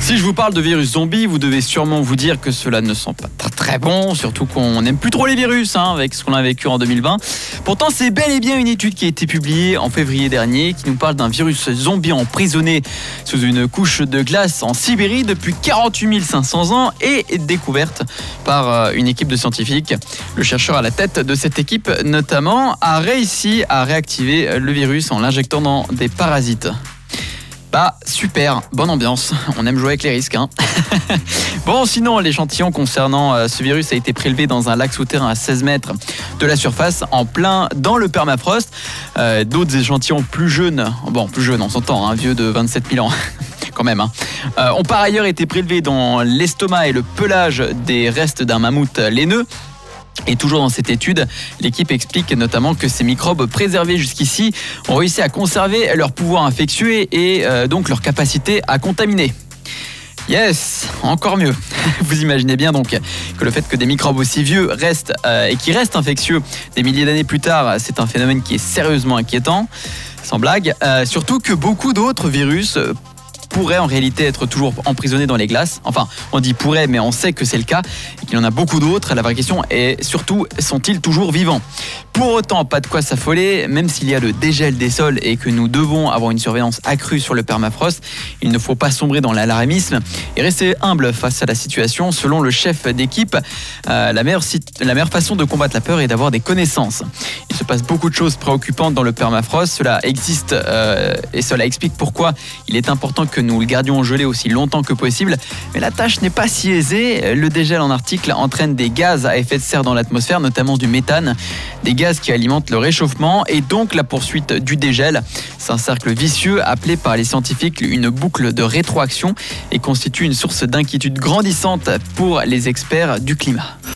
Si je vous parle de virus zombie, vous devez sûrement vous dire que cela ne sent pas très, très bon, surtout qu'on n'aime plus trop les virus hein, avec ce qu'on a vécu en 2020. Pourtant, c'est bel et bien une étude qui a été publiée en février dernier qui nous parle d'un virus zombie emprisonné sous une couche de glace en Sibérie depuis 48 500 ans et découverte par euh, une équipe de scientifiques. Le chercheur à la tête de cette équipe, notamment, a réussi à réactiver le virus en l'injectant dans des parasites. Bah super, bonne ambiance, on aime jouer avec les risques. Hein. bon sinon l'échantillon concernant euh, ce virus a été prélevé dans un lac souterrain à 16 mètres de la surface, en plein dans le permafrost. Euh, d'autres échantillons plus jeunes, bon plus jeunes on s'entend, hein, vieux de 27 000 ans. quand même. Hein, euh, ont par ailleurs été prélevés dans l'estomac et le pelage des restes d'un mammouth laineux. Et toujours dans cette étude, l'équipe explique notamment que ces microbes préservés jusqu'ici ont réussi à conserver leur pouvoir infectieux et euh, donc leur capacité à contaminer. Yes, encore mieux. Vous imaginez bien donc que le fait que des microbes aussi vieux restent euh, et qui restent infectieux des milliers d'années plus tard, c'est un phénomène qui est sérieusement inquiétant, sans blague. Euh, surtout que beaucoup d'autres virus pourrait en réalité être toujours emprisonné dans les glaces. Enfin, on dit pourrait, mais on sait que c'est le cas qu'il y en a beaucoup d'autres. La vraie question est surtout, sont-ils toujours vivants? Pour autant, pas de quoi s'affoler, même s'il y a le dégel des sols et que nous devons avoir une surveillance accrue sur le permafrost, il ne faut pas sombrer dans l'alarmisme et rester humble face à la situation. Selon le chef d'équipe, euh, la, meilleure, la meilleure façon de combattre la peur est d'avoir des connaissances. Il se passe beaucoup de choses préoccupantes dans le permafrost. Cela existe euh, et cela explique pourquoi il est important que nous le gardions gelé aussi longtemps que possible. Mais la tâche n'est pas si aisée. Le dégel en article entraîne des gaz à effet de serre dans l'atmosphère, notamment du méthane, des gaz qui alimentent le réchauffement et donc la poursuite du dégel. C'est un cercle vicieux appelé par les scientifiques une boucle de rétroaction et constitue une source d'inquiétude grandissante pour les experts du climat.